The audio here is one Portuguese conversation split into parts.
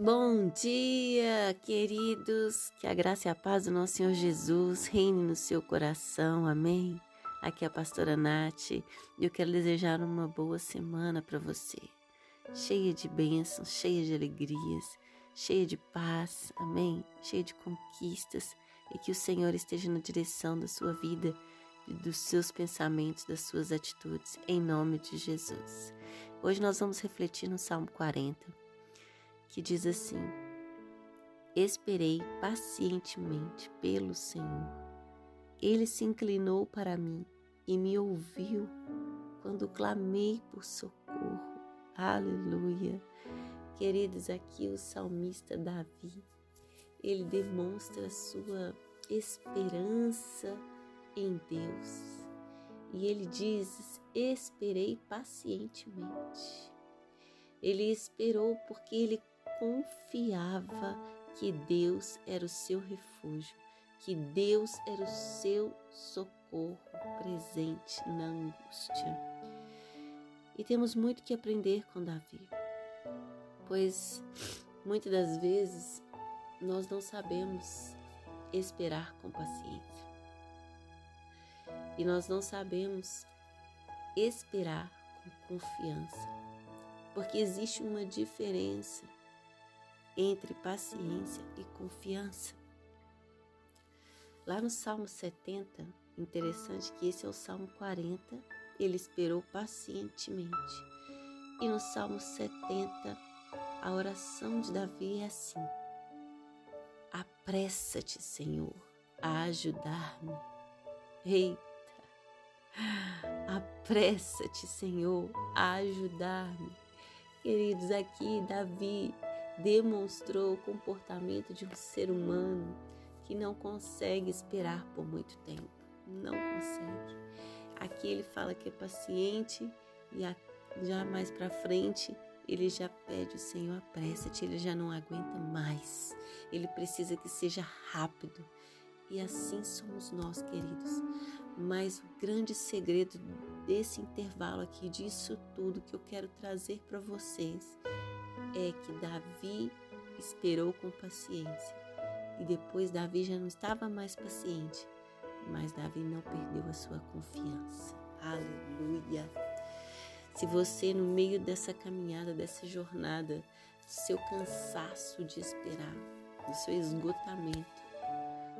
Bom dia, queridos. Que a graça e a paz do nosso Senhor Jesus reine no seu coração. Amém. Aqui é a pastora Nath e eu quero desejar uma boa semana para você. Cheia de bênçãos, cheia de alegrias, cheia de paz. Amém. Cheia de conquistas e que o Senhor esteja na direção da sua vida dos seus pensamentos, das suas atitudes, em nome de Jesus. Hoje nós vamos refletir no Salmo 40, que diz assim: Esperei pacientemente pelo Senhor. Ele se inclinou para mim e me ouviu quando clamei por socorro. Aleluia. Queridos, aqui o salmista Davi, ele demonstra sua esperança em Deus. E ele diz: Esperei pacientemente. Ele esperou porque ele confiava que Deus era o seu refúgio, que Deus era o seu socorro presente na angústia. E temos muito que aprender com Davi, pois muitas das vezes nós não sabemos esperar com paciência. E nós não sabemos esperar com confiança, porque existe uma diferença entre paciência e confiança. Lá no Salmo 70, interessante que esse é o Salmo 40, ele esperou pacientemente. E no Salmo 70, a oração de Davi é assim: Apressa-te, Senhor, a ajudar-me. Eita! Apressa-te, Senhor, a ajudar-me. Queridos, aqui Davi demonstrou o comportamento de um ser humano que não consegue esperar por muito tempo. Não consegue. Aqui ele fala que é paciente e já mais para frente ele já pede o Senhor apressa-te, ele já não aguenta mais. Ele precisa que seja rápido. E assim somos nós, queridos. Mas o grande segredo desse intervalo aqui, disso tudo que eu quero trazer para vocês, é que Davi esperou com paciência. E depois Davi já não estava mais paciente, mas Davi não perdeu a sua confiança. Aleluia! Se você, no meio dessa caminhada, dessa jornada, do seu cansaço de esperar, do seu esgotamento,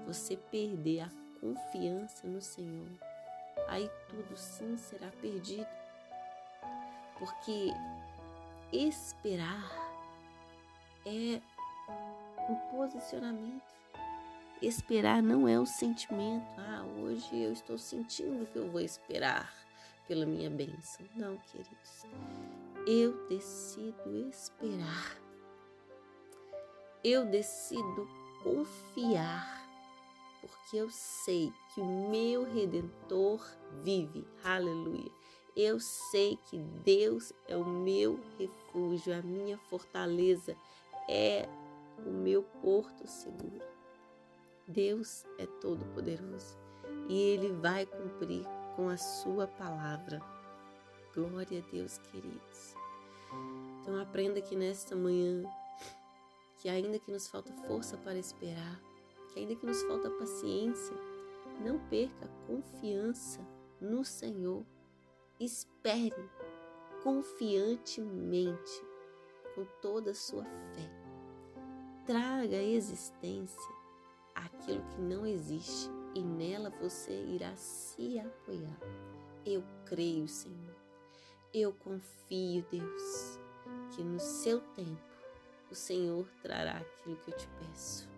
você perder a confiança no Senhor, aí tudo sim será perdido. Porque esperar é um posicionamento. Esperar não é um sentimento. Ah, hoje eu estou sentindo que eu vou esperar pela minha bênção. Não, queridos. Eu decido esperar. Eu decido confiar porque eu sei que o meu redentor vive. Aleluia. Eu sei que Deus é o meu refúgio, a minha fortaleza, é o meu porto seguro. Deus é todo poderoso e ele vai cumprir com a sua palavra. Glória a Deus, queridos. Então aprenda que nesta manhã que ainda que nos falta força para esperar, que ainda que nos falta paciência, não perca a confiança no Senhor. Espere confiantemente, com toda a sua fé. Traga à existência aquilo que não existe e nela você irá se apoiar. Eu creio, Senhor. Eu confio, Deus, que no seu tempo o Senhor trará aquilo que eu te peço.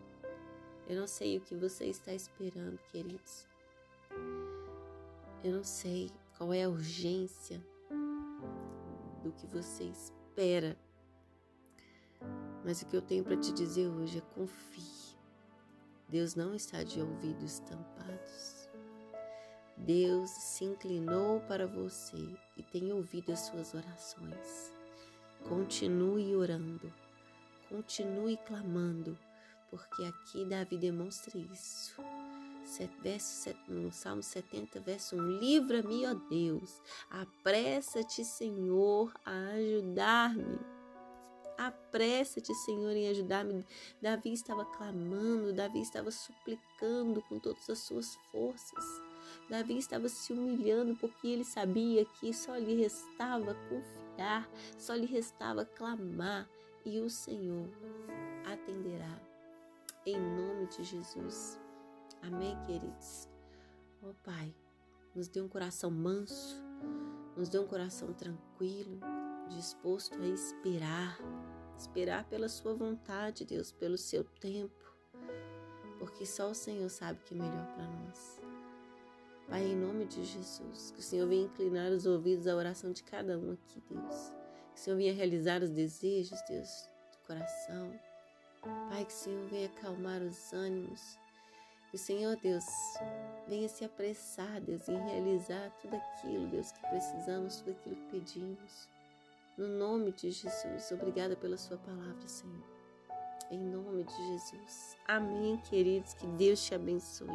Eu não sei o que você está esperando, queridos. Eu não sei qual é a urgência do que você espera. Mas o que eu tenho para te dizer hoje é confie. Deus não está de ouvidos tampados. Deus se inclinou para você e tem ouvido as suas orações. Continue orando, continue clamando porque aqui Davi demonstra isso. Verso, no Salmo 70, verso 1: Livra-me, ó Deus, apressa-te, Senhor, a ajudar-me. Apressa-te, Senhor, em ajudar-me. Davi estava clamando, Davi estava suplicando com todas as suas forças. Davi estava se humilhando porque ele sabia que só lhe restava confiar, só lhe restava clamar e o Senhor atenderá. Em nome de Jesus. Amém, queridos? Ó oh, Pai, nos dê um coração manso, nos dê um coração tranquilo, disposto a esperar, esperar pela Sua vontade, Deus, pelo Seu tempo, porque só o Senhor sabe que é melhor para nós. Pai, em nome de Jesus, que o Senhor venha inclinar os ouvidos à oração de cada um aqui, Deus. Que o Senhor venha realizar os desejos, Deus, do coração. Pai, que o Senhor venha acalmar os ânimos. Que o Senhor, Deus, venha se apressar, Deus, em realizar tudo aquilo, Deus, que precisamos, tudo aquilo que pedimos. No nome de Jesus, obrigada pela Sua palavra, Senhor. Em nome de Jesus. Amém, queridos. Que Deus te abençoe.